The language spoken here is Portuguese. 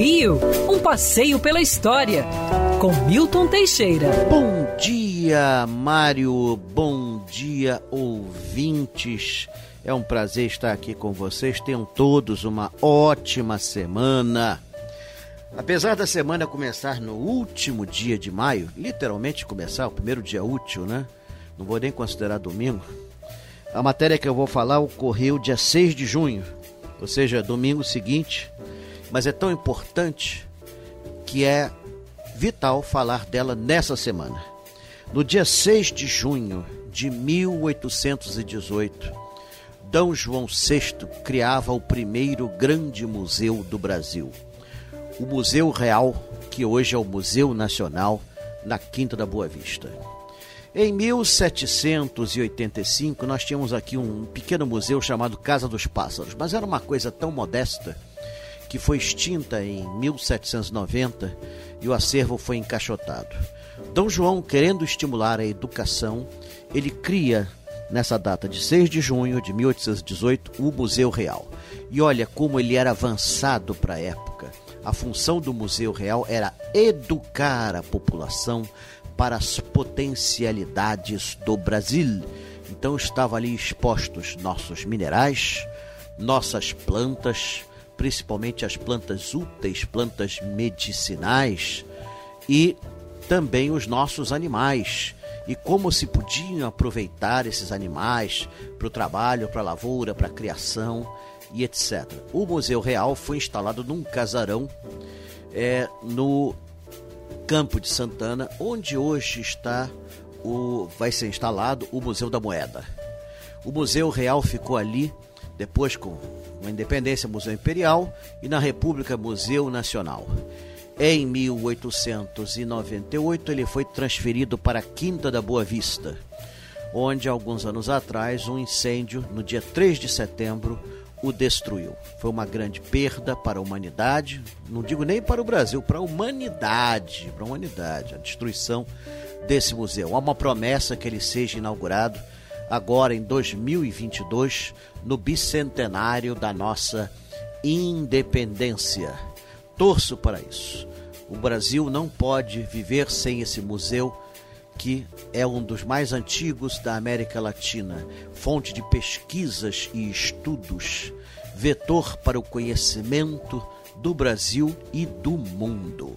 Rio, um passeio pela história, com Milton Teixeira. Bom dia, Mário. Bom dia, ouvintes. É um prazer estar aqui com vocês. Tenham todos uma ótima semana. Apesar da semana começar no último dia de maio, literalmente começar, o primeiro dia útil, né? Não vou nem considerar domingo. A matéria que eu vou falar ocorreu dia 6 de junho, ou seja, domingo seguinte, mas é tão importante que é vital falar dela nessa semana. No dia 6 de junho de 1818, D. João VI criava o primeiro grande museu do Brasil, o Museu Real, que hoje é o Museu Nacional, na Quinta da Boa Vista. Em 1785, nós tínhamos aqui um pequeno museu chamado Casa dos Pássaros, mas era uma coisa tão modesta que foi extinta em 1790 e o acervo foi encaixotado. Dom João, querendo estimular a educação, ele cria, nessa data de 6 de junho de 1818, o Museu Real. E olha como ele era avançado para a época. A função do Museu Real era educar a população para as potencialidades do Brasil. Então estavam ali expostos nossos minerais, nossas plantas, principalmente as plantas úteis, plantas medicinais e também os nossos animais e como se podiam aproveitar esses animais para o trabalho, para a lavoura, para a criação e etc. O Museu Real foi instalado num casarão é, no Campo de Santana, onde hoje está o vai ser instalado o Museu da Moeda. O Museu Real ficou ali depois com na Independência Museu Imperial e na República Museu Nacional. Em 1898 ele foi transferido para a Quinta da Boa Vista, onde alguns anos atrás um incêndio no dia 3 de setembro o destruiu. Foi uma grande perda para a humanidade, não digo nem para o Brasil, para a humanidade, para a humanidade, a destruição desse museu. Há uma promessa que ele seja inaugurado agora em 2022, no bicentenário da nossa independência. Torço para isso. O Brasil não pode viver sem esse museu que é um dos mais antigos da América Latina, fonte de pesquisas e estudos, vetor para o conhecimento do Brasil e do mundo.